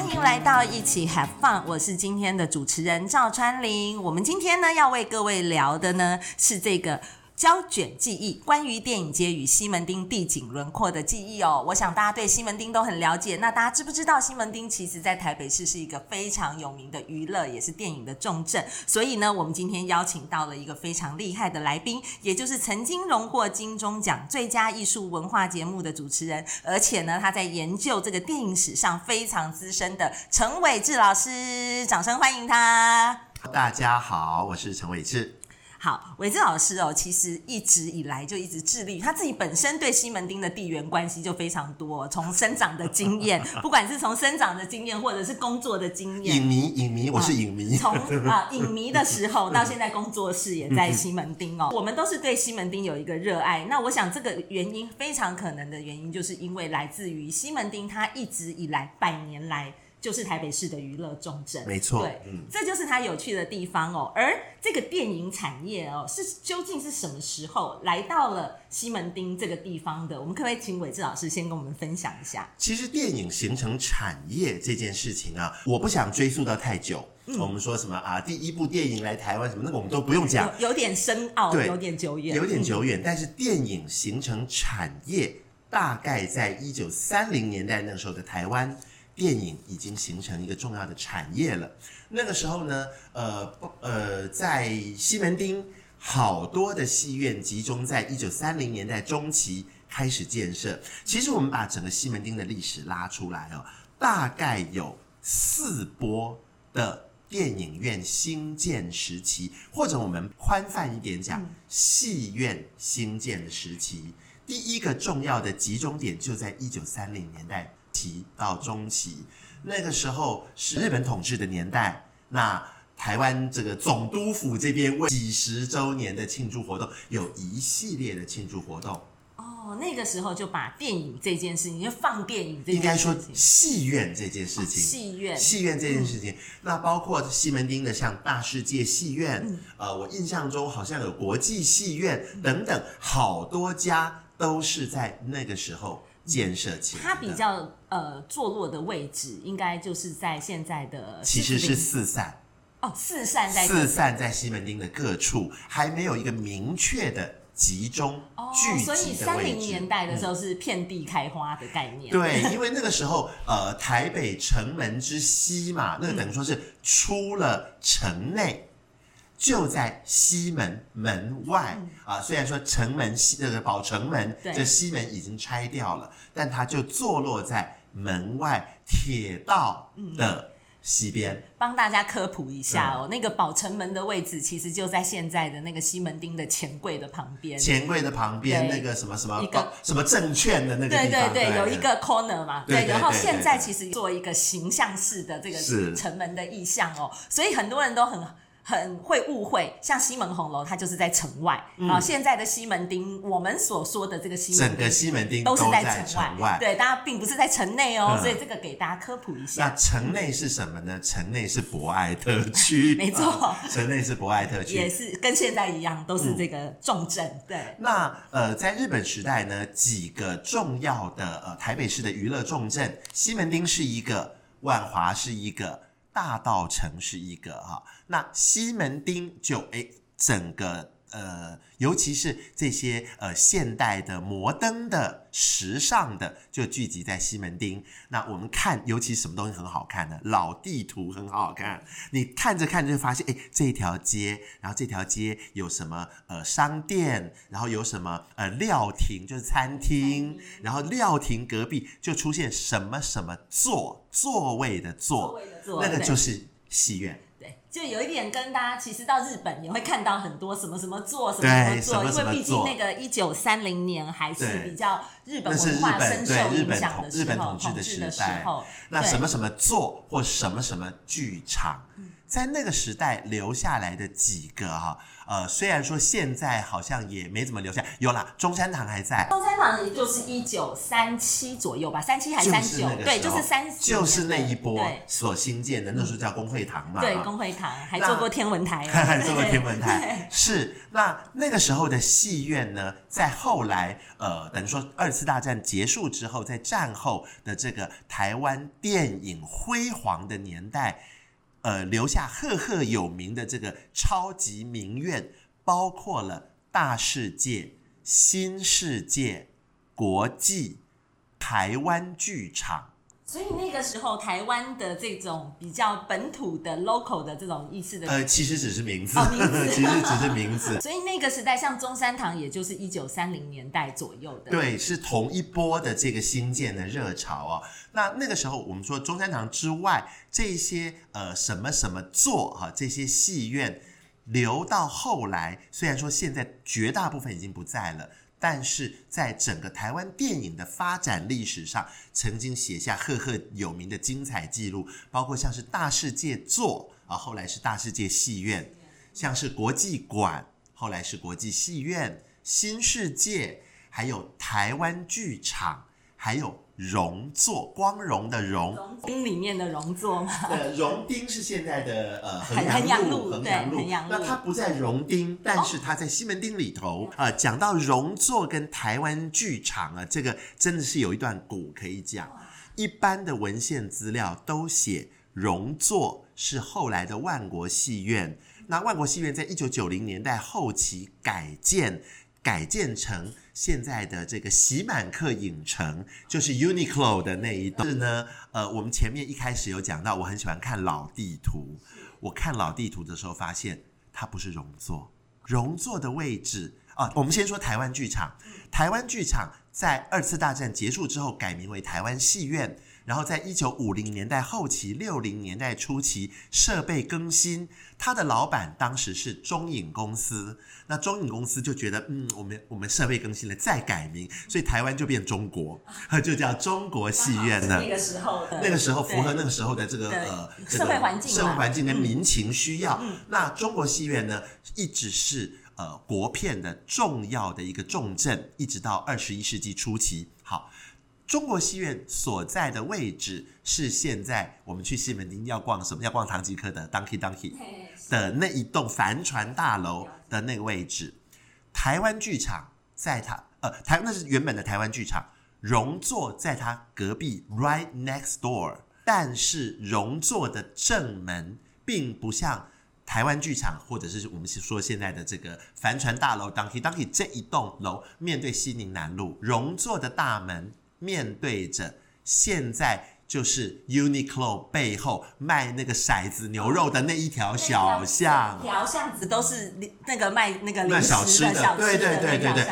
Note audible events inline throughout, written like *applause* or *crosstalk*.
欢迎来到一起 Have Fun，我是今天的主持人赵川林。我们今天呢要为各位聊的呢是这个。胶卷记忆，关于电影街与西门町地景轮廓的记忆哦。我想大家对西门町都很了解。那大家知不知道西门町其实在台北市是一个非常有名的娱乐，也是电影的重镇。所以呢，我们今天邀请到了一个非常厉害的来宾，也就是曾经荣获金钟奖最佳艺术文化节目的主持人，而且呢，他在研究这个电影史上非常资深的陈伟志老师。掌声欢迎他！大家好，我是陈伟志。好，伟志老师哦，其实一直以来就一直致力于他自己本身对西门町的地缘关系就非常多，从生长的经验，*laughs* 不管是从生长的经验，或者是工作的经验，影迷，影迷，我是影迷，从 *laughs* 啊、呃、影迷的时候到现在工作室也在西门町哦，我们都是对西门町有一个热爱。那我想这个原因非常可能的原因，就是因为来自于西门町，它一直以来百年来。就是台北市的娱乐重镇，没错，对，嗯，这就是它有趣的地方哦。而这个电影产业哦，是究竟是什么时候来到了西门町这个地方的？我们可不可以请伟志老师先跟我们分享一下？其实电影形成产业这件事情啊，我不想追溯到太久。嗯，我们说什么啊？第一部电影来台湾什么那个我们都不用讲，有，有点深奥，对，有点久远，有点久远。嗯，但是电影形成产业，大概在一九三零年代那时候的台湾。电影已经形成一个重要的产业了。那个时候呢，呃，呃，在西门町，好多的戏院集中在一九三零年代中期开始建设。其实我们把整个西门町的历史拉出来哦，大概有四波的电影院兴建时期，或者我们宽泛一点讲，戏院兴建的时期。第一个重要的集中点就在一九三零年代。期到中期，那个时候是日本统治的年代。那台湾这个总督府这边为几十周年的庆祝活动，有一系列的庆祝活动。哦，那个时候就把电影这件事情，就放电影这件事情，应该说戏院这件事情，戏院戏院这件事情，嗯，那包括西门町的像大世界戏院，嗯，呃，我印象中好像有国际戏院等等，好多家都是在那个时候。建设起来，它比较呃坐落的位置，应该就是在现在的其实是四散哦，四散在四散在西门町的各处，还没有一个明确的集中聚集的位置。哦，所以三零年代的时候是遍地开花的概念。嗯、对，因为那个时候呃台北城门之西嘛，那个等于说是出了城内。就在西门门外啊，虽然说城门西这个宝城门，这西门已经拆掉了，但它就坐落在门外铁道的西边。帮大家科普一下哦，那个宝城门的位置其实就在现在的那个西门町的钱柜的旁边。钱柜的旁边那个什么什么一个什么证券的那个地方，对对对，有一个 corner 嘛。对，然后现在其实做一个形象式的这个城门的意象哦，所以很多人都很。很会误会，像西门红楼，它就是在城外啊、嗯。现在的西门町，我们所说的这个西门，整个西门町都是在城外，外对，大家并不是在城内哦、嗯。所以这个给大家科普一下。那城内是什么呢？城内是博爱特区，*laughs* 没错，城内是博爱特区，也是跟现在一样，都是这个重镇、嗯。对。那呃，在日本时代呢，几个重要的呃台北市的娱乐重镇，西门町是一个，万华是一个。大道城是一个哈，那西门町就诶，整个呃，尤其是这些呃现代的、摩登的、时尚的，就聚集在西门町。那我们看，尤其什么东西很好看呢？老地图很好看，你看着看着就发现，哎，这条街，然后这条街有什么呃商店，然后有什么呃料亭，就是餐厅，然后料亭隔壁就出现什么什么座座位的座，那个就是戏院。就有一点跟大家，其实到日本也会看到很多什么什么座什么什么座，因为毕竟那个一九三零年还是比较日本文化深受影响的时候，日本统治的时候，那什么什么座或什么什么剧场，在那个时代留下来的几个哈，呃，虽然说现在好像也没怎么留下，有啦，中山堂还在。中山堂也就是一九三七左右吧，三七还是三九？对，就是三，就是那一波所新建的，那时候叫公会堂嘛。对，公会堂还做过天文台，*laughs* 还做过天文台。是，那那个时候的戏院呢，在后来呃，等于说二次大战结束之后，在战后的这个台湾电影辉煌的年代。呃，留下赫赫有名的这个超级名院，包括了大世界、新世界、国际、台湾剧场。所以那个时候，台湾的这种比较本土的 local 的这种意思的，呃，其实只是名字，哦、名字 *laughs* 其实只是名字。*laughs* 所以那个时代，像中山堂，也就是一九三零年代左右的，对，是同一波的这个新建的热潮哦。那那个时候，我们说中山堂之外，这些呃什么什么座哈，这些戏院留到后来，虽然说现在绝大部分已经不在了。但是在整个台湾电影的发展历史上，曾经写下赫赫有名的精彩记录，包括像是大世界座啊，后来是大世界戏院，像是国际馆，后来是国际戏院，新世界，还有台湾剧场，还有。荣座，光荣的荣，荣町里面的荣座吗？呃，荣町是现在的呃衡阳路，衡阳路，对，衡阳路。那它不在荣丁，但是它在西门町里头啊。讲到荣座跟台湾剧场啊，这个真的是有一段古可以讲。一般的文献资料都写荣座是后来的万国戏院，那万国戏院在一九九零年代后期改建。改建成现在的这个喜满客影城，就是 Uniqlo 的那一栋。是呢，呃，我们前面一开始有讲到，我很喜欢看老地图。我看老地图的时候，发现它不是容座，容座的位置啊。我们先说台湾剧场，台湾剧场在二次大战结束之后改名为台湾戏院。然后在一九五零年代后期、六零年代初期，设备更新，他的老板当时是中影公司。那中影公司就觉得，嗯，我们我们设备更新了，再改名，所以台湾就变中国，*laughs* 就叫中国戏院了。*laughs* 那个时候，那个时候符合那个时候的这个呃社会环境、社会环境跟民情需要。那中国戏院呢，一直是呃国片的重要的一个重镇，一直到二十一世纪初期。好。中国戏院所在的位置是现在我们去西门町要逛什么？要逛唐吉诃德 Donkey Donkey 的那一栋帆船大楼的那个位置。台湾剧场在它呃台那是原本的台湾剧场，荣座在它隔壁 right next door，但是荣座的正门并不像台湾剧场或者是我们说现在的这个帆船大楼 Donkey Donkey 这一栋楼面对西宁南路，荣座的大门。面对着现在就是 Uniqlo 背后卖那个骰子牛肉的那一条小巷，一条巷子都是那个卖那个零食的小吃的，对对对对对。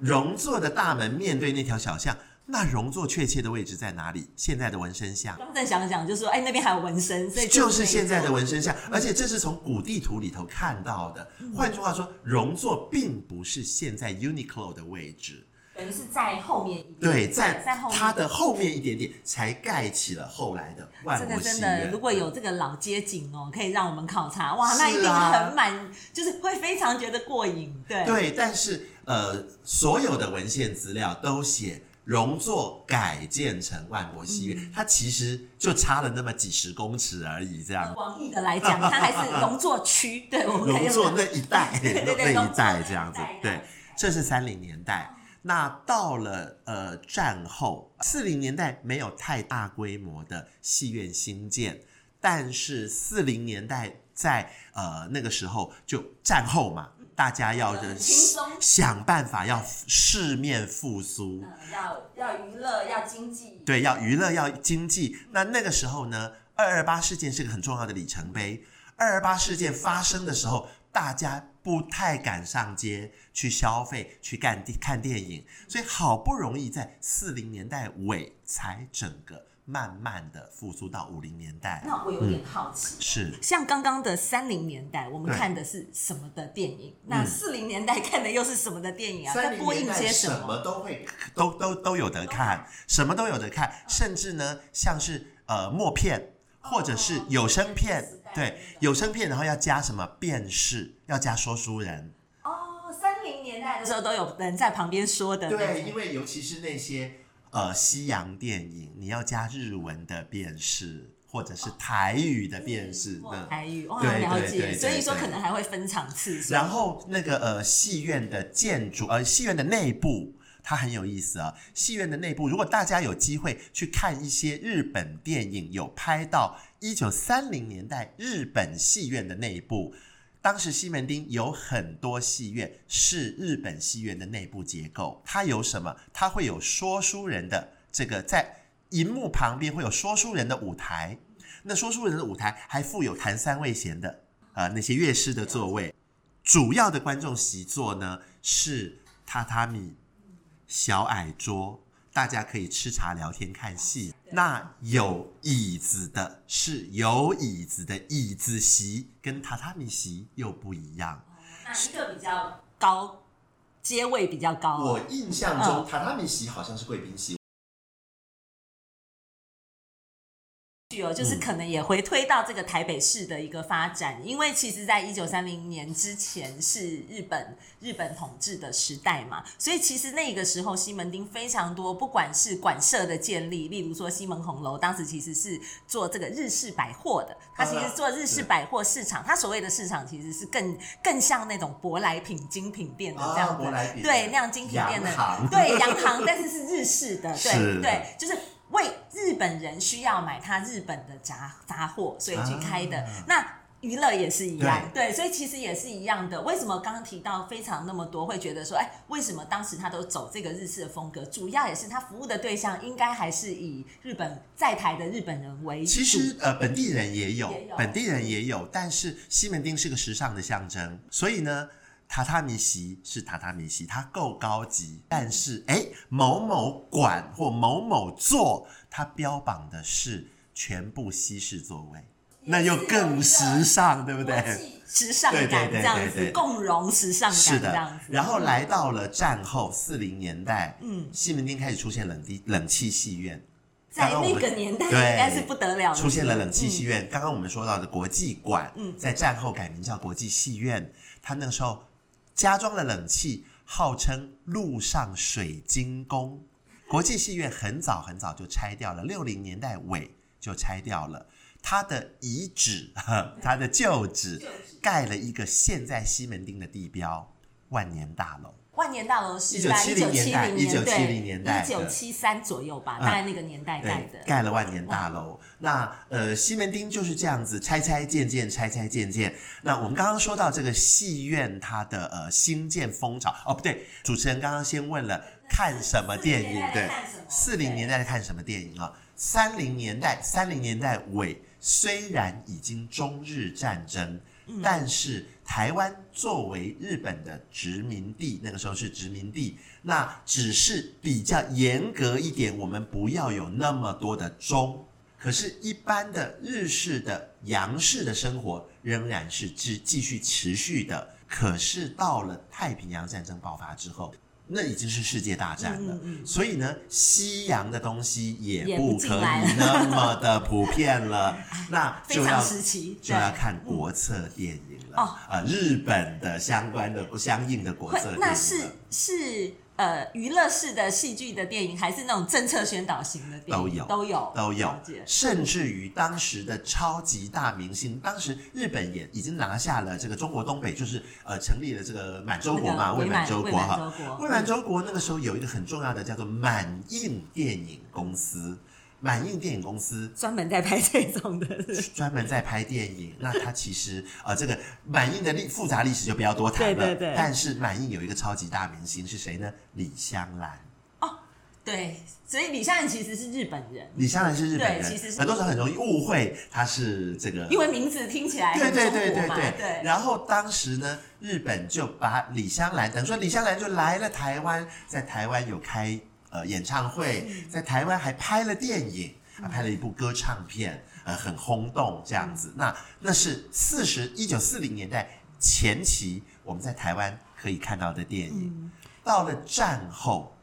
荣座的大门面对那条小巷，那荣座确切的位置在哪里？现在的纹身巷。刚再想想，就说哎，那边还有纹身，所以就，是现在的纹身巷，而且这是从古地图里头看到的。换句话说，荣座并不是现在 Uniqlo 的位置。等于是在后面一点点，对，在在它的后面一点点，才盖起了后来的万国戏院。真的，真的，如果有这个老街景哦，可以让我们考察，哇，那一定很满，啊、就是会非常觉得过瘾。对，对，但是呃，所有的文献资料都写荣座改建成万国戏院，嗯，它其实就差了那么几十公尺而已，这样。广义的来讲，它还是荣座区，对，我们荣座那一带，对 *laughs* 对对，那一带这样子，对，这是三零年代。那到了呃战后四零年代没有太大规模的戏院新建，但是四零年代在呃那个时候就战后嘛，大家要的想办法要市面复苏，要要娱乐要经济，对，要娱乐要经济。那那个时候呢，二二八事件是个很重要的里程碑。二二八事件发生的时候，大家不太敢上街去消费、去看看电影，所以好不容易在四零年代尾才整个慢慢的复苏到五零年代。那我有点好奇，嗯、是像刚刚的三零年代，我们看的是什么的电影？那四零年代看的又是什么的电影啊？在播映些什么？什么都会，都都都有得看，什么都有得看，甚至呢，像是呃默片。或者是有声片，对，有声片，然后要加什么辨识，要加说书人。哦，三零年代的时候都有人在旁边说的。对，因为尤其是那些呃西洋电影，你要加日文的辨识。或者是台语的辨识，的台语，哇了解，所以说可能还会分场次。然后那个呃戏院的建筑，呃戏院的内部，它很有意思啊。戏院的内部，如果大家有机会去看一些日本电影，有拍到一九三零年代日本戏院的内部，当时西门町有很多戏院是日本戏院的内部结构。它有什么？它会有说书人的这个在。荧幕旁边会有说书人的舞台，那说书人的舞台还附有弹三味弦的呃那些乐师的座位，主要的观众席座呢是榻榻米小矮桌，大家可以吃茶聊天看戏。那有椅子的是有椅子的椅子席，跟榻榻米席又不一样。哪一个比较高？阶位比较高？我印象中榻榻米席好像是贵宾席。就是可能也回推到这个台北市的一个发展，因为其实，在一九三零年之前是日本日本统治的时代嘛，所以其实那个时候西门町非常多，不管是馆舍的建立，例如说西门红楼，当时其实是做这个日式百货的，它其实做日式百货市场，它所谓的市场其实是更更像那种舶来品精品店的这样子，对，那样精品店的，对，洋行，但是是日式的，对对，就是。本人需要买他日本的杂杂货，所以去开的。啊、那娱乐也是一样，对，对，所以其实也是一样的。为什么刚刚提到非常那么多，会觉得说，哎，为什么当时他都走这个日式的风格？主要也是他服务的对象应该还是以日本在台的日本人为主。其实呃，本地人也有，也有本地人也有，但是西门町是个时尚的象征，所以呢。榻榻米席是榻榻米席，它够高级，但是哎，某某馆或某某座，它标榜的是全部西式座位，那又更时尚，对不对？时尚感这样子，共融时尚感这样子。是的。然后来到了战后四零年代，嗯，西门町开始出现冷气冷气戏院，在那个年代应该是不得了，出现了冷气戏院。刚刚我们说到的国际馆，嗯，在战后改名叫国际戏院，它那个时候。加装了冷气，号称陆上水晶宫。国际戏院很早很早就拆掉了，六零年代尾就拆掉了。它的遗址，*laughs* 它的旧址，盖了一个现在西门町的地标——万年大楼。万年大楼是在一九七零年代，一九七零年代，一九七三左右吧，大概那个年代盖的。盖了万年大楼，那呃，西门町就是这样子拆拆建建，拆拆建建。那我们刚刚说到这个戏院，它的呃新建风潮，哦不对，主持人刚刚先问了看什么电影？对，四零年代在看什么电影啊？三零年代，三零年代尾，虽然已经中日战争，但是。台湾作为日本的殖民地，那个时候是殖民地，那只是比较严格一点，我们不要有那么多的钟。可是，一般的日式的洋式的生活仍然是继继续持续的。可是到了太平洋战争爆发之后。那已经是世界大战了，嗯嗯、所以呢，西洋的东西也不可以那么的普遍了，*laughs* 那就要就要看国策电影了。啊、嗯呃，日本的相关的不相应的国策电影，那是是。呃，娱乐式的戏剧的电影，还是那种政策宣导型的电影，都有，都有，都有。甚至于当时的超级大明星，当时日本也已经拿下了这个中国东北，就是呃成立了这个满洲国嘛，伪满洲国哈。伪满洲国那个时候有一个很重要的叫做满映电影公司。满映电影公司专门在拍这种的，*laughs* 专门在拍电影。那它其实呃，这个满映的历复杂历史就不要多谈了。对对对。但是满映有一个超级大明星是谁呢？李香兰。哦，对，所以李香兰其实是日本人。李香兰是日本人，其实很多时候很容易误会她是这个，因为名字听起来。对对对对对。对。然后当时呢，日本就把李香兰，等于说李香兰就来了台湾，在台湾有开。呃，演唱会在台湾还拍了电影，啊，拍了一部歌唱片，呃，很轰动这样子。那那是四十一九四零年代前期我们在台湾可以看到的电影。到了战后，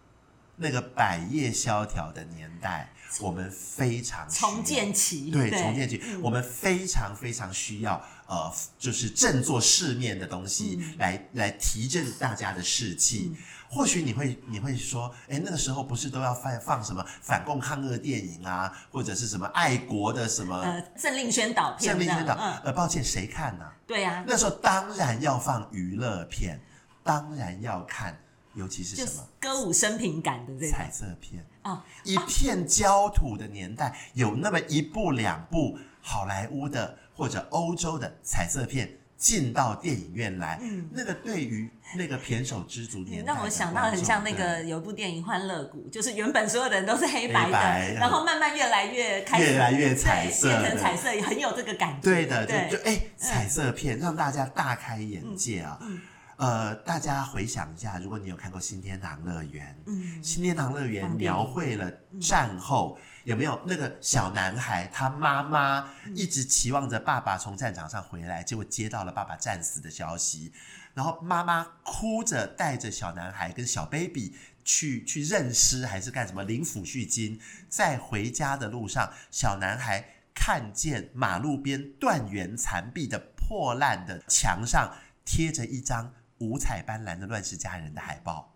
那个百业萧条的年代，我们非常重建期，对，重建期，我们非常非常需要呃，就是振作世面的东西来来提振大家的士气。或许你会你会说，哎，那个时候不是都要放放什么反共抗日电影啊，或者是什么爱国的什么呃政令宣导片，政令宣导。呃，抱歉，谁看呢？对呀，那时候当然要放娱乐片，当然要看，尤其是什么歌舞升平感的这彩色片啊，一片焦土的年代，有那么一部两部好莱坞的或者欧洲的彩色片。进到电影院来，嗯，那个对于那个胼手知足年代，让我想到很像那个有一部电影《欢乐谷》，就是原本所有的人都是黑白的，白然后慢慢越来越开始越来越彩色，变成彩色，也很有这个感觉。对的，对。就就哎，彩色片让大家大开眼界啊。嗯嗯。呃，大家回想一下，如果你有看过《新天堂乐园》，嗯，《新天堂乐园》描绘了战后、嗯、有没有？那个小男孩，他妈妈一直期望着爸爸从战场上回来，结果接到了爸爸战死的消息，然后妈妈哭着带着小男孩跟小 baby 去去认尸还是干什么？领抚恤金，在回家的路上，小男孩看见马路边断垣残壁的破烂的墙上贴着一张。五彩斑斓的《乱世佳人》的海报，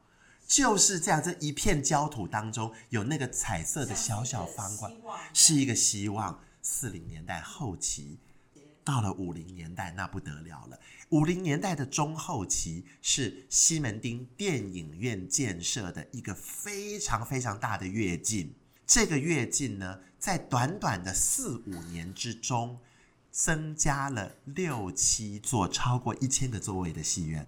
就是这样。这一片焦土当中，有那个彩色的小小方块，是一个希望。四零年代后期，到了五零年代，那不得了了。五零年代的中后期，是西门町电影院建设的一个非常非常大的跃进。这个跃进呢，在短短的四五年之中，增加了六七座超过一千个座位的戏院。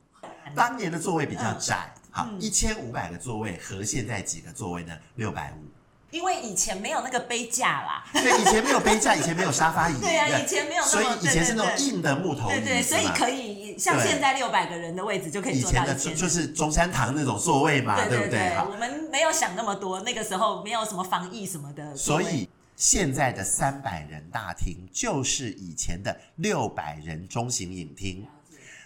当年的座位比较窄，嗯、好，一千五百个座位和现在几个座位呢？六百五。因为以前没有那个杯架啦，对，以前没有杯架，*laughs* 以前没有沙发椅，对呀、啊，以前没有所以以前是那种硬的木头椅，对，对对，所以可以像现在六百个人的位置就可以坐到以前，的，就是中山堂那种座位嘛，对不对？我们没有想那么多，那个时候没有什么防疫什么的，所以现在的三百人大厅就是以前的六百人中型影厅。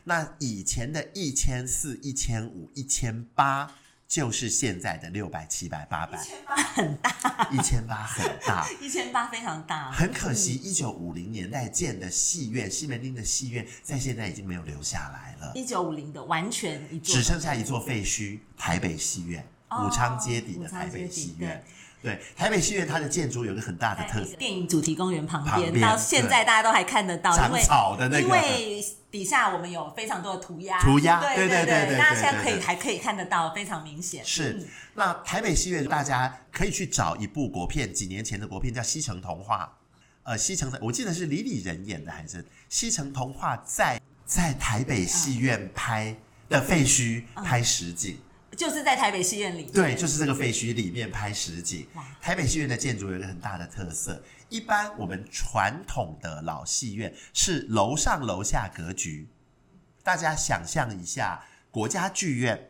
那以前的一千四、一千五、一千八，就是现在的六百、七百、八百。一千八很大，一千八很大，*laughs* 一千八非常大。很可惜，一九五零年代建的戏院，西门町的戏院，在现在已经没有留下来了。一九五零的完全一座，只剩下一座废墟——台北戏院，哦、武昌街底的台北戏院。对，台北戏院它的建筑有个很大的特色，电影主题公园旁边，到现在大家都还看得到，长草的那个，因为底下我们有非常多的涂鸦，涂鸦，对对对对，大家现在可以还可以看得到，非常明显。是，嗯、那台北戏院大家可以去找一部国片，几年前的国片叫《西城童话》，呃，西城的我记得是李李仁演的，还是《西城童话》在在台北戏院拍的废墟拍实景。嗯就是在台北戏院里，对，就是这个废墟里面拍实景。台北戏院的建筑有一个很大的特色，一般我们传统的老戏院是楼上楼下格局。大家想象一下国家剧院，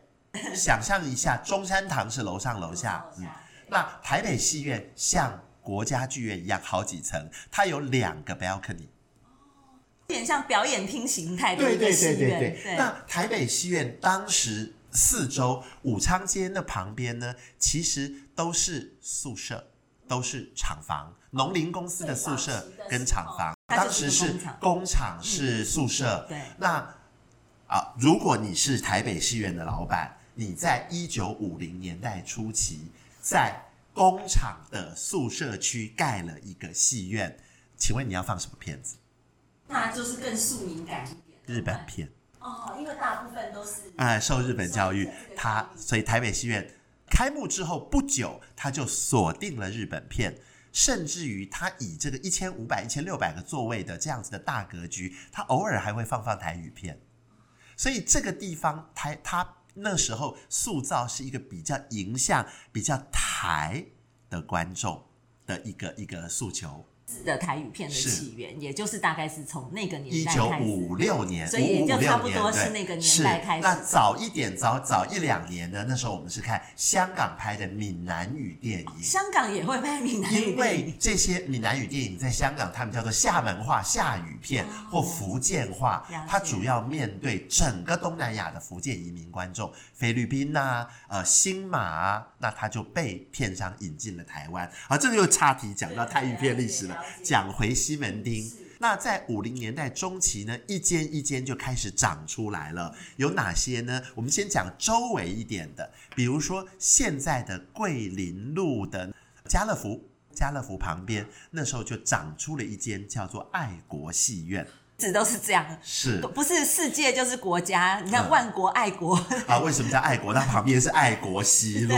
想象一下中山堂是楼上楼下，嗯，那台北戏院像国家剧院一样好几层，它有两个 balcony，有点像表演厅形态的一个戏院。对对对对对。对那台北戏院当时。四周武昌街那旁边呢，其实都是宿舍，都是厂房，农林公司的宿舍跟厂房。当时是工厂是宿舍。对。那啊，如果你是台北戏院的老板，你在一九五零年代初期在工厂的宿舍区盖了一个戏院，请问你要放什么片子？那就是更庶民感一点，日本片。哦，因为大部分都是哎受日本教育，他所以台北戏院开幕之后不久，他就锁定了日本片，甚至于他以这个一千五百、一千六百个座位的这样子的大格局，他偶尔还会放放台语片，所以这个地方台他那时候塑造是一个比较迎向、比较台的观众的一个一个诉求。的台语片的起源，也就是大概是从那个年代开始，一九五六年，所以也就差不多是那个年代开始。那早一点，早早一两年呢？那时候我们是看香港拍的闽南语电影，香港也会拍闽南语电影，因为这些闽南语电影在香港他们叫做厦门话、厦语片或福建话，它主要面对整个东南亚的福建移民观众，菲律宾啊、呃新马啊，那他就被片商引进了台湾。啊，这个又岔题讲到台语片历史了。讲回西门町，那在五零年代中期呢，一间一间就开始长出来了。有哪些呢？我们先讲周围一点的，比如说现在的桂林路的家乐福，家乐福旁边那时候就长出了一间叫做爱国戏院。一直都是这样，是不是世界就是国家？你看万国爱国、嗯、啊？为什么叫爱国？*laughs* 它旁边是爱国西路，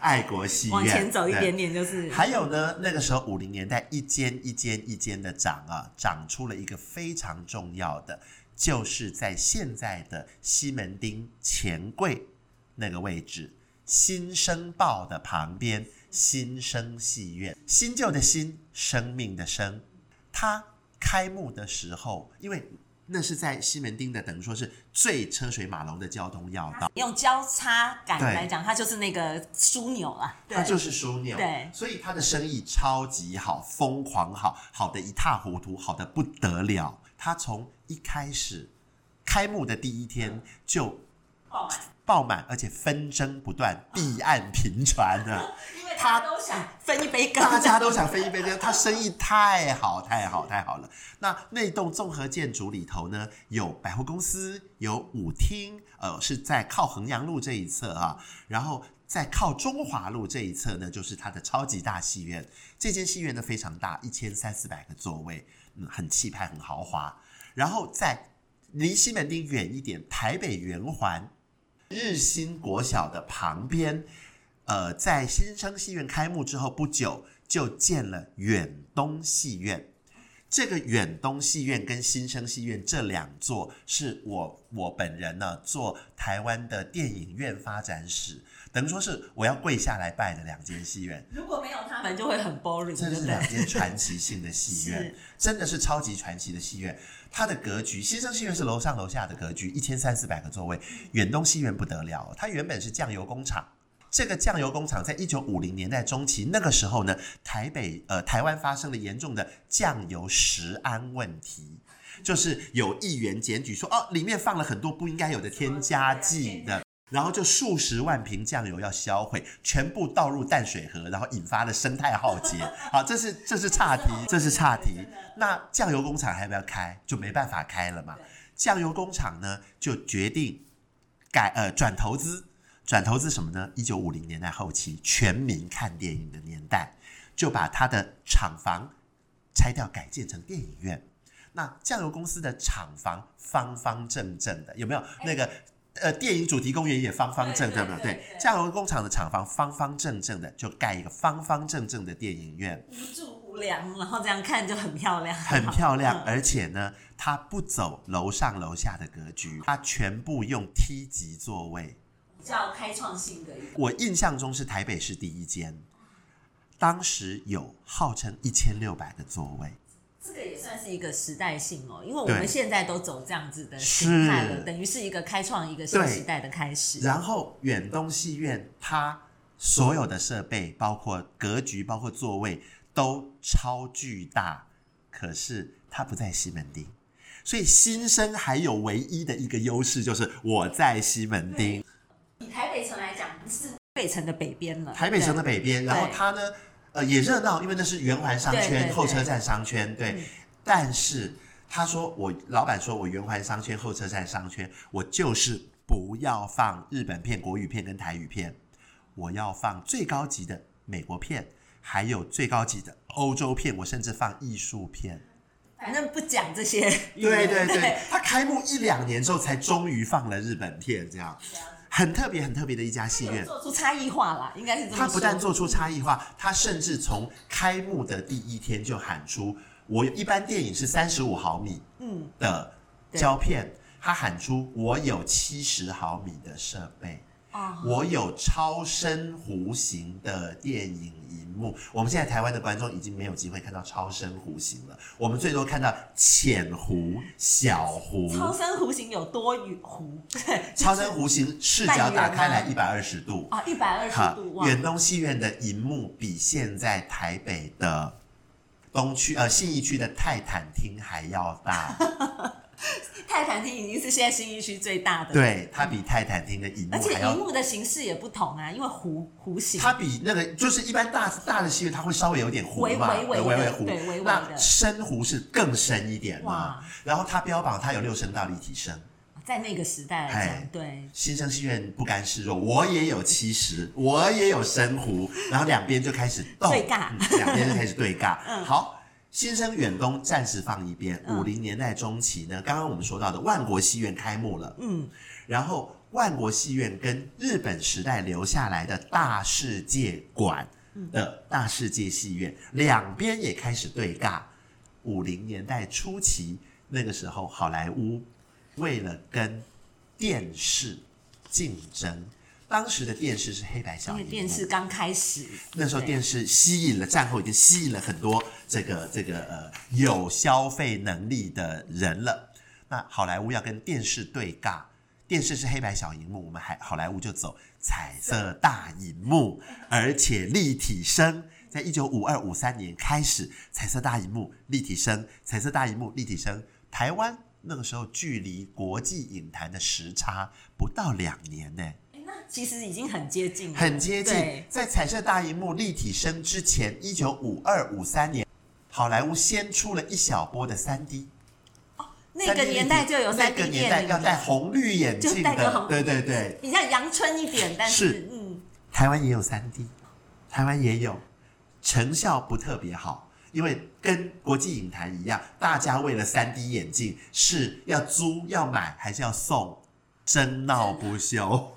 爱国戏院。往前走一点点就是。还有呢，那个时候五零年代一间一间一间的长啊，长出了一个非常重要的，就是在现在的西门町钱柜那个位置，新生报的旁边，新生戏院，新旧的新，生命的生，它。开幕的时候，因为那是在西门町的，等于说是最车水马龙的交通要道。用交叉感来讲，它就是那个枢纽了。它就是枢纽，对，所以它的生意超级好，疯狂好，好的一塌糊涂，好的不得了。它从一开始开幕的第一天就爆满，爆满，而且纷争不断，*laughs* 弊案频传的。他都想分一杯羹，大家都想分一杯羹。他生意太好，太好，太好了。那那栋综合建筑里头呢，有百货公司，有舞厅，呃，是在靠衡阳路这一侧啊。然后在靠中华路这一侧呢，就是它的超级大戏院。这间戏院呢非常大，一千三四百个座位，嗯，很气派，很豪华。然后在离西门町远一点，台北圆环日新国小的旁边。呃，在新生戏院开幕之后不久，就建了远东戏院。这个远东戏院跟新生戏院这两座，是我我本人呢做台湾的电影院发展史，等于说是我要跪下来拜的两间戏院。如果没有他们，就会很 boring。这是两间传奇性的戏院，*laughs* 真的是超级传奇的戏院。它的格局，新生戏院是楼上楼下的格局，一千三四百个座位。远东戏院不得了，它原本是酱油工厂。这个酱油工厂在一九五零年代中期，那个时候呢，台北呃台湾发生了严重的酱油食安问题，就是有议员检举说，哦，里面放了很多不应该有的添加剂的，然后就数十万瓶酱油要销毁，全部倒入淡水河，然后引发了生态浩劫。*laughs* 好，这是这是岔题，这是岔题。那酱油工厂还要不要开？就没办法开了嘛。酱油工厂呢就决定改呃转投资。转投资什么呢？一九五零年代后期，全民看电影的年代，就把他的厂房拆掉，改建成电影院。那酱油公司的厂房方方正正的，有没有？那个呃，电影主题公园也方方正正的，*laughs* 对。酱油工厂的厂房方方正正的，就盖一个方方正正的电影院，无柱无梁，然后这样看就很漂亮，很漂亮。而且呢，它不走楼上楼下的格局，它全部用梯级座位。比较开创性的一个，我印象中是台北市第一间，当时有号称一千六百个座位，这个也算是一个时代性哦，因为我们现在都走这样子的形态了，等于是一个开创一个新时代的开始。然后远东戏院它所有的设备，包括格局，包括座位都超巨大，可是它不在西门町，所以新生还有唯一的一个优势就是我在西门町。以台北城来讲，是台北城的北边了。台北城的北边，然后它呢，呃，也热闹，因为那是圆环商圈、后车站商圈，对。嗯、但是他说，我老板说我圆环商圈、后车站商圈，我就是不要放日本片、国语片跟台语片，我要放最高级的美国片，还有最高级的欧洲片，我甚至放艺术片。反正不讲这些。对对对，他开幕一两年之后，才终于放了日本片，这样。很特别、很特别的一家戏院，做出差异化啦，应该是这么说。他不但做出差异化，他甚至从开幕的第一天就喊出：“我一般电影是三十五毫米嗯的胶片，他喊出我有七十毫米的设备。”哦，我有超深弧形的电影荧幕。我们现在台湾的观众已经没有机会看到超深弧形了，我们最多看到浅弧、小弧。超深弧形有多弧？*laughs* 超深弧形视角打开来一百二十度啊，一百二十度。远东戏院的荧幕比现在台北的东区呃信义区的泰坦厅还要大。*laughs* *laughs* 泰坦厅已经是现在新一区最大的，对，它比泰坦厅的荧幕还要，而且荧幕的形式也不同啊，因为弧弧形。它比那个就是一般大大的戏院，它会稍微有点弧嘛，微微微微弧，对，微微的。深弧是更深一点嘛，然后它标榜它有六声道立体声，在那个时代来讲，对。新生戏院不甘示弱，我也有七十，我也有深弧，然后两边就开始斗对尬，两边就开始对尬，*laughs* 嗯，好。新生远东暂时放一边，五零年代中期呢，刚刚我们说到的万国戏院开幕了，嗯，然后万国戏院跟日本时代留下来的大世界馆的大世界戏院，两边也开始对尬。五零年代初期，那个时候好莱坞为了跟电视竞争。当时的电视是黑白小，因为电视刚开始，那时候电视吸引了战后已经吸引了很多这个这个呃有消费能力的人了。那好莱坞要跟电视对尬，电视是黑白小荧幕，我们还好莱坞就走彩色大荧幕，而且立体声。在一九五二五三年开始，彩色大荧幕立体声，彩色大荧幕立体声。台湾那个时候距离国际影坛的时差不到两年呢。其实已经很接近了，很接近。在彩色大荧幕立体声之前，一九五二五三年，好莱坞先出了一小波的三 D。哦，那个年代就有。那个年代要戴红绿眼镜的，对对对，比较阳春一点，但是，是嗯，台湾也有三 D，台湾也有，成效不特别好，因为跟国际影坛一样，大家为了三 D 眼镜是要租要买还是要送，争闹不休。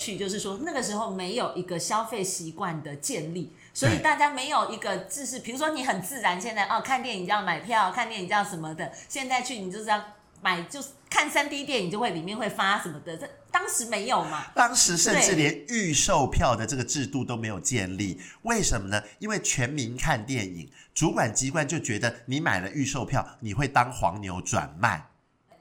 去就是说，那个时候没有一个消费习惯的建立，所以大家没有一个知识。比如说，你很自然，现在哦，看电影就要买票，看电影这样什么的。现在去你就是要买，就是看三 D 电影就会里面会发什么的。这当时没有嘛？当时甚至连预售票的这个制度都没有建立。为什么呢？因为全民看电影，主管机关就觉得你买了预售票，你会当黄牛转卖。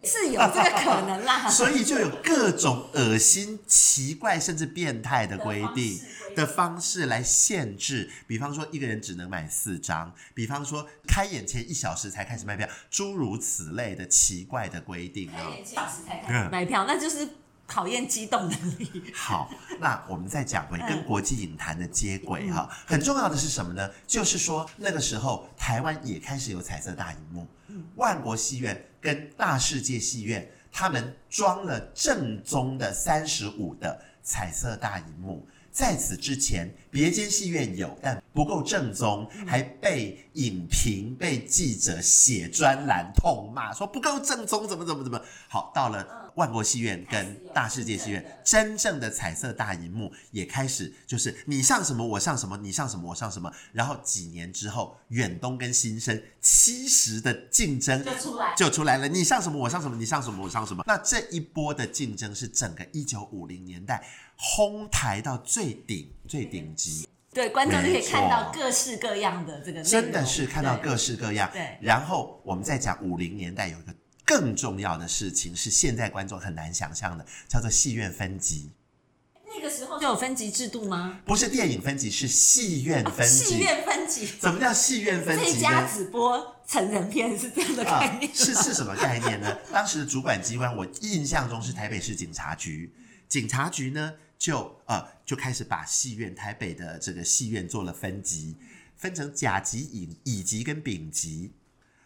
是有这个可能啦，*laughs* 所以就有各种恶心、奇怪甚至变态的规定的方式来限制。比方说，一个人只能买四张；比方说，开演前一小时才开始卖票，诸如此类的奇怪的规定。开演前一小时才开始卖票，那就是考验机动能力。好，那我们再讲回跟国际影坛的接轨哈，很重要的是什么呢？就是说那个时候台湾也开始有彩色大荧幕，万国戏院。跟大世界戏院，他们装了正宗的三十五的彩色大荧幕。在此之前，别间戏院有，但不够正宗，还被影评、被记者写专栏痛骂，说不够正宗，怎么怎么怎么。好，到了万国戏院跟大世界戏院，真正的彩色大荧幕也开始，就是你上什么我上什么，你上什么我上什么。然后几年之后，远东跟新生七十的竞争就出来就出来了，你上什么我上什么，你上什么我上什么。那这一波的竞争是整个一九五零年代。哄抬到最顶、最顶级，对，观众就可以看到各式各样的这个，真的是看到各式各样。对，然后我们再讲五零年代有一个更重要的事情，是现在观众很难想象的，叫做戏院分级。那个时候就有分级制度吗？不是电影分级，是戏院分级。戏院分级，怎么叫戏院分级？这家只播成人片是这样的概念？是是什么概念呢？当时的主管机关，我印象中是台北市警察局。警察局呢？就呃就开始把戏院台北的这个戏院做了分级，分成甲级、乙乙级跟丙级。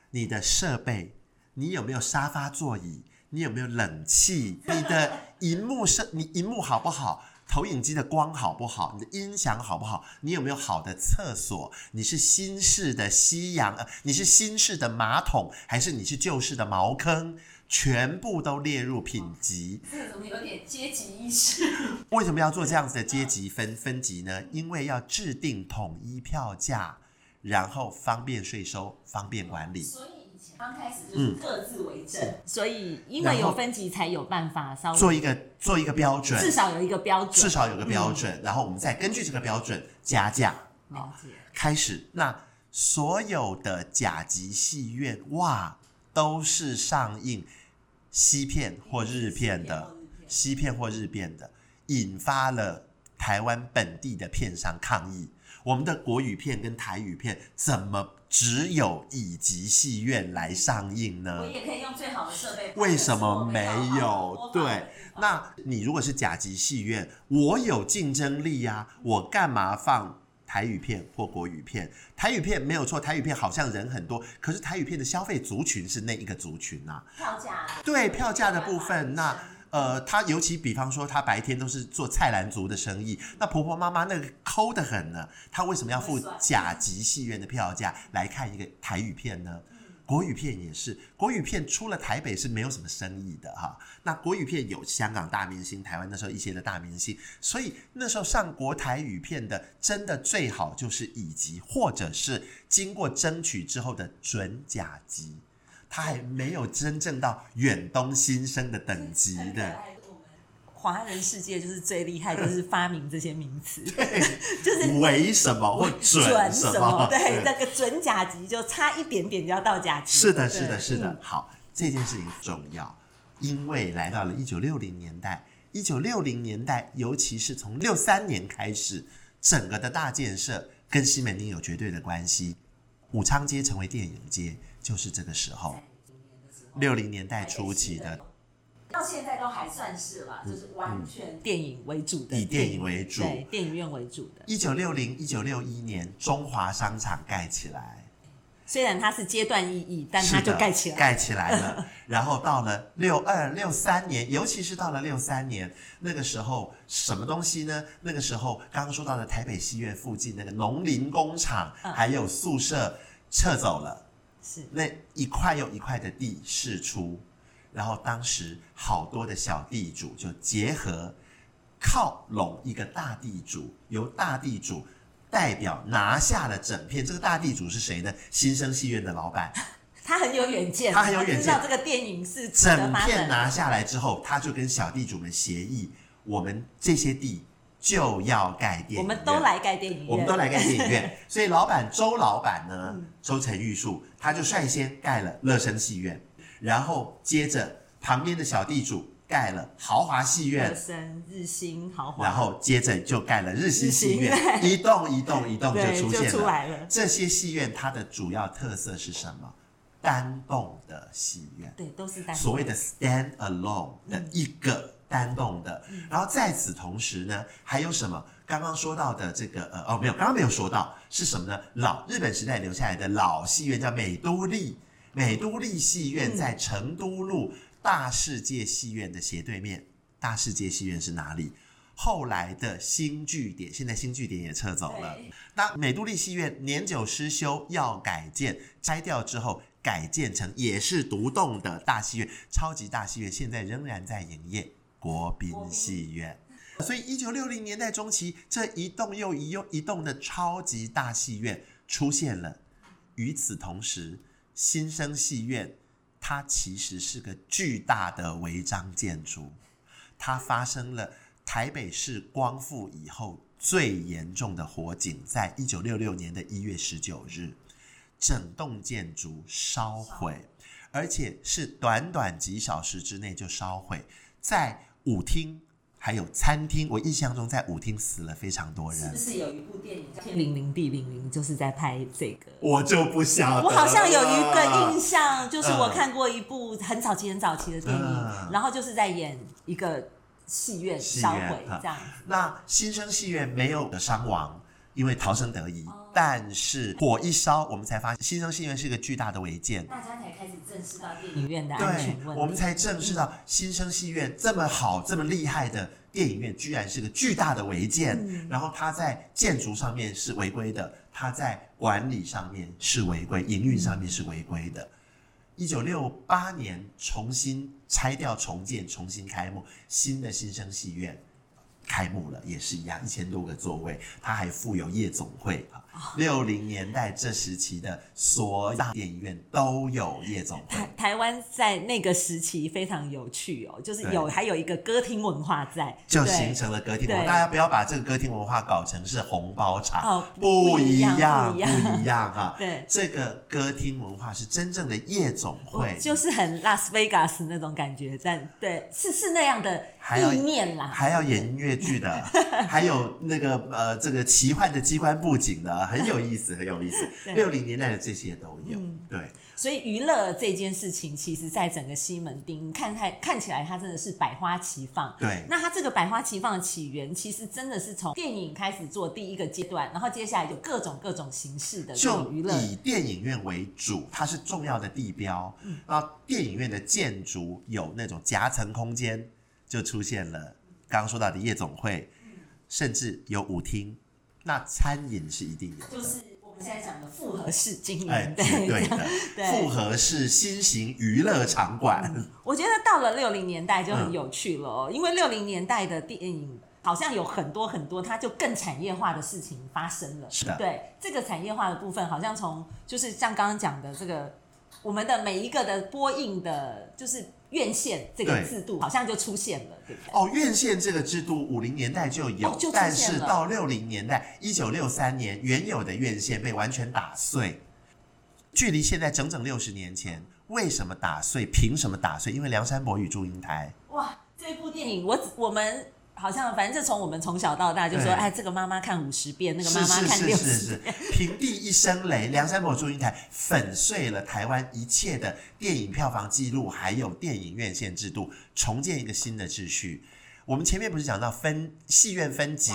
你的设备，你有没有沙发座椅？你有没有冷气？你的荧幕是，你荧幕好不好？投影机的光好不好？你的音响好不好？你有没有好的厕所？你是新式的西洋呃，你是新式的马桶，还是你是旧式的茅坑？全部都列入品级，这怎么有点阶级意识？为什么要做这样子的阶级分分级呢？因为要制定统一票价，然后方便税收，方便管理。所以以刚开始就是各自为政，嗯、所以因为有分级才有办法稍微做一个做一个标准，至少有一个标准，至少有个标准，嗯、然后我们再根据这个标准加价。了解。开始，那所有的甲级戏院哇，都是上映西片或日片的，西片或日片的，引发了台湾本地的片商抗议。我们的国语片跟台语片怎么只有乙级戏院来上映呢？我也可以用最好的设备。为什么没有？对，那你如果是甲级戏院，我有竞争力呀，我干嘛放台语片或国语片？台语片没有错，台语片好像人很多，可是台语片的消费族群是那一个族群啊。票价。对，票价的部分那。呃，他尤其比方说，他白天都是做菜篮族的生意，那婆婆妈妈那个抠得很呢。他为什么要付甲级戏院的票价来看一个台语片呢？国语片也是，国语片出了台北是没有什么生意的哈。那国语片有香港大明星，台湾那时候一些的大明星，所以那时候上国台语片的真的最好就是乙级，或者是经过争取之后的准甲级。他还没有真正到远东新生的等级的。华人世界就是最厉害，就是发明这些名词，*laughs* 就是为什么或准什么？对，那个准甲级就差一点点就要到甲级。是的，是的，是的。好，这件事情重要，因为来到了一九六零年代，一九六零年代，尤其是从六三年开始，整个的大建设跟西门町有绝对的关系，武昌街成为电影街。就是这个时候，六零年代初期的，到现在都还算是了，就是完全电影为主的，以电影为主，对，电影院为主的。一九六零、一九六一年，中华商场盖起来，虽然它是阶段意义，但它就盖起来，盖起来了。*laughs* 然后到了六二、六三年，尤其是到了六三年，那个时候什么东西呢？那个时候刚刚说到的台北戏院附近那个农林工厂还有宿舍撤走了。是那一块又一块的地释出，然后当时好多的小地主就结合，靠拢一个大地主，由大地主代表拿下了整片。这个大地主是谁呢？新生戏院的老板，*laughs* 他很有远见，他很有远见，知道这个电影是整片拿下来之后，他就跟小地主们协议，我们这些地。就要盖电影院，我们都来盖电影院，我们都来盖电影院。*laughs* 所以老板周老板呢，周成玉树，他就率先盖了乐声戏院，然后接着旁边的小地主盖了豪华戏院，乐声、日新、豪华，然后接着就盖了日新戏院，一栋一栋一栋就出现了。这些戏院它的主要特色是什么？单栋的戏院，对，都是单，所谓的 stand alone 的一个。嗯单栋的，然后在此同时呢，还有什么？刚刚说到的这个呃哦，没有，刚刚没有说到是什么呢？老日本时代留下来的老戏院叫美都丽，美都丽戏院在成都路大世界戏院的斜对面。大世界戏院是哪里？后来的新据点，现在新据点也撤走了。那美都丽戏院年久失修，要改建，拆掉之后改建成也是独栋的大戏院，超级大戏院，现在仍然在营业。国宾戏院，所以一九六零年代中期，这一栋又一又一栋的超级大戏院出现了。与此同时，新生戏院它其实是个巨大的违章建筑，它发生了台北市光复以后最严重的火警，在一九六六年的一月十九日，整栋建筑烧毁，而且是短短几小时之内就烧毁，在。舞厅还有餐厅，我印象中在舞厅死了非常多人。是不是有一部电影叫《天灵灵地灵灵》，就是在拍这个？我就不晓得。我好像有一个印象，就是我看过一部很早期、很早期的电影，嗯、然后就是在演一个戏院烧毁这样。那新生戏院没有的伤亡。因为逃生得宜，但是火一烧，我们才发现新生戏院是一个巨大的违建。大家才开始正视到电影院的安全问题。对，我们才正视到新生戏院这么好、这么厉害的电影院，居然是个巨大的违建。嗯、然后它在建筑上面是违规的，它在管理上面是违规，营运上面是违规的。一九六八年重新拆掉、重建、重新开幕新的新生戏院。开幕了，也是一样，一千多个座位，它还附有夜总会啊。六零年代这时期的所有电影院都有夜总会。台台湾在那个时期非常有趣哦，就是有还有一个歌厅文化在，就形成了歌厅文化。大家不要把这个歌厅文化搞成是红包场，哦，不一样，不一样，不一样哈。*laughs* 对，这个歌厅文化是真正的夜总会，就是很拉斯维加斯那种感觉，在对，是是那样的意念啦，还要演音乐剧的，还有那个呃这个奇幻的机关布景的，很有意思，很有意思。*laughs* 六零年代的这些都有，嗯、对。所以娱乐这件事情，其实在整个西门町看看看起来，它真的是百花齐放。对。那它这个百花齐放的起源，其实真的是从电影开始做第一个阶段，然后接下来有各种各种形式的这种娱乐。就以电影院为主，它是重要的地标。嗯。然后电影院的建筑有那种夹层空间，就出现了刚刚说到的夜总会，甚至有舞厅。那餐饮是一定有的。就是。我们现在讲的复合式经营，哎、对对的，复合式新型娱乐场馆。嗯、我觉得到了六零年代就很有趣了，哦，嗯、因为六零年代的电影好像有很多很多，它就更产业化的事情发生了。是的，对这个产业化的部分，好像从就是像刚刚讲的这个，我们的每一个的播映的，就是。院线这个制度好像就出现了，对不对？哦，院线这个制度五零年代就有，哦、就但是到六零年代，一九六三年，原有的院线被完全打碎，距离现在整整六十年前。为什么打碎？凭什么打碎？因为梁山伯与祝英台。哇，这部电影，我我们。好像反正就从我们从小到大就说，哎，这个妈妈看五十遍，那个妈妈看六十遍。*laughs* 平地一声雷，梁山伯祝英台粉碎了台湾一切的电影票房记录，还有电影院线制度，重建一个新的秩序。我们前面不是讲到分戏院分级，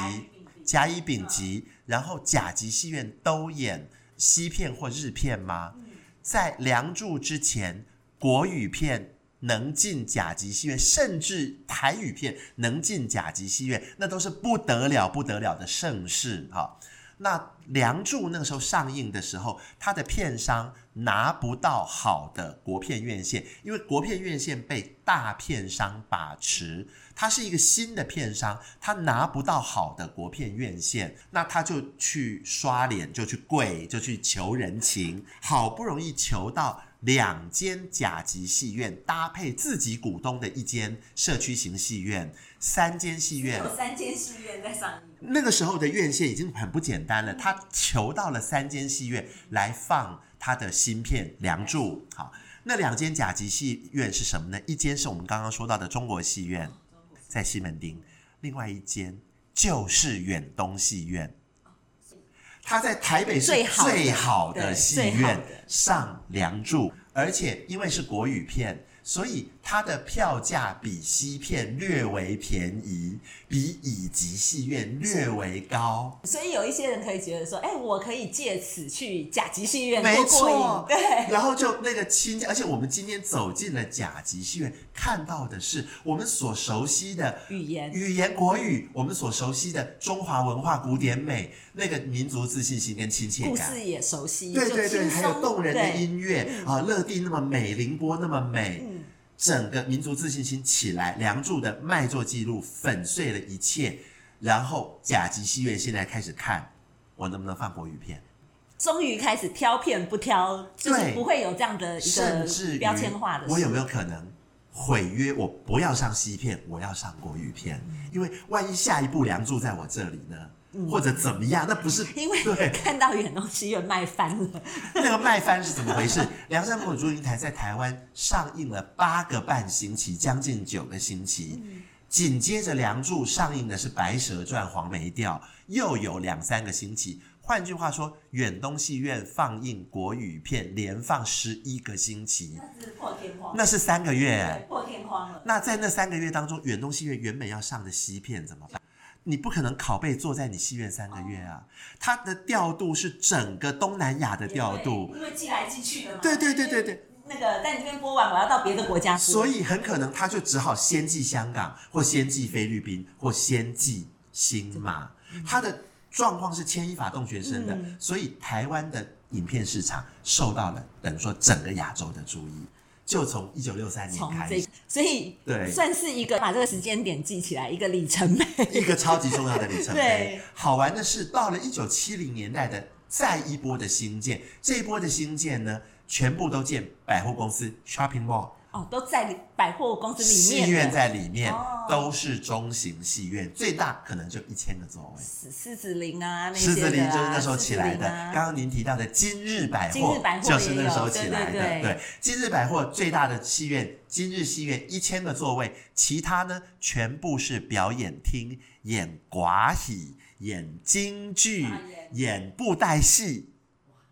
甲乙丙级，然后甲级戏院都演西片或日片吗？在《梁祝》之前，国语片。能进甲级戏院，甚至台语片能进甲级戏院，那都是不得了、不得了的盛事哈。那《梁祝》那个时候上映的时候，它的片商拿不到好的国片院线，因为国片院线被大片商把持，它是一个新的片商，他拿不到好的国片院线，那他就去刷脸，就去跪，就去求人情，好不容易求到。两间甲级戏院搭配自己股东的一间社区型戏院，三间戏院有三间戏院在上映。那个时候的院线已经很不简单了，他求到了三间戏院来放他的新片《梁祝》。好，那两间甲级戏院是什么呢？一间是我们刚刚说到的中国戏院，在西门町；另外一间就是远东戏院。他在台北是最好的戏院上《梁祝》，而且因为是国语片。所以它的票价比西片略为便宜，比乙级戏院略为高。所以有一些人可以觉得说，哎，我可以借此去甲级戏院，没错，*laughs* 对。然后就那个亲，而且我们今天走进了甲级戏院，看到的是我们所熟悉的语言，语言国语，我们所熟悉的中华文化古典美，那个民族自信心跟亲切感，故事也熟悉，对对对，还有动人的音乐啊，乐蒂那么美，凌波那么美。嗯整个民族自信心起来，《梁祝》的卖座记录粉碎了一切，然后甲级戏院现在开始看我能不能放国语片，终于开始挑片不挑，就是不会有这样的一个标签化的。我有没有可能毁约？我不要上西片，我要上国语片，因为万一下一部《梁祝》在我这里呢？或者怎么样？那不是 *laughs* 因为看到远东戏院卖翻了。*laughs* 那个卖翻是怎么回事？《梁山伯与祝英台》在台湾上映了八个半星期，将近九个星期。紧接着，《梁祝》上映的是《白蛇传》《黄梅调》，又有两三个星期。换句话说，远东戏院放映国语片连放十一个星期，那是破天荒。那是三个月，破天荒了。那在那三个月当中，远东戏院原本要上的西片怎么办？你不可能拷贝坐在你戏院三个月啊！它的调度是整个东南亚的调度，因为寄来寄去的嘛。对对对对对，那个在你这边播完，我要到别的国家播，所以很可能他就只好先寄香港，或先寄菲律宾，或先寄新马。他的状况是牵一发动全身的，所以台湾的影片市场受到了等于说整个亚洲的注意。就从一九六三年开始，所以对，算是一个把这个时间点记起来一个里程碑，一个超级重要的里程 *laughs* 碑。好玩的是，到了一九七零年代的再一波的新建，这一波的新建呢，全部都建百货公司 shopping mall。哦，都在百货公司里面，戏院在里面，哦、都是中型戏院，最大可能就一千个座位。狮子林啊，狮子林就是那时候起来的。刚刚、啊、您提到的今日百货，就是那时候起来的。对，对，对，对，今日百货最大的戏院，今日戏院一千个座位，其他呢全部是表演厅，演寡戏、演京剧、演布袋戏，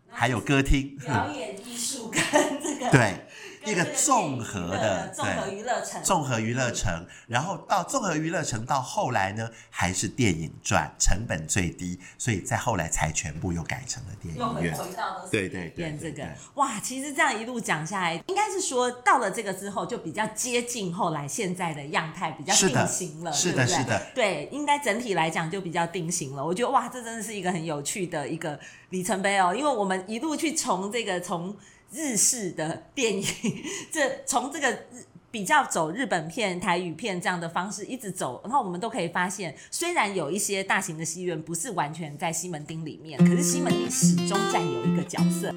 还有歌厅。表演艺术跟这个对。一个综合的综合娱乐城，综合娱乐城，然后到综合娱乐城到后来呢，还是电影赚，成本最低，所以在后来才全部又改成了电影院。对对对，这个哇，其实这样一路讲下来，应该是说到了这个之后，就比较接近后来现在的样态，比较定型了，是的？是的，对，应该整体来讲就比较定型了。我觉得哇，这真的是一个很有趣的一个里程碑哦，因为我们一路去从这个从。日式的电影，*laughs* 这从这个比较走日本片、台语片这样的方式一直走，然后我们都可以发现，虽然有一些大型的戏院不是完全在西门町里面，可是西门町始终占有一个角色。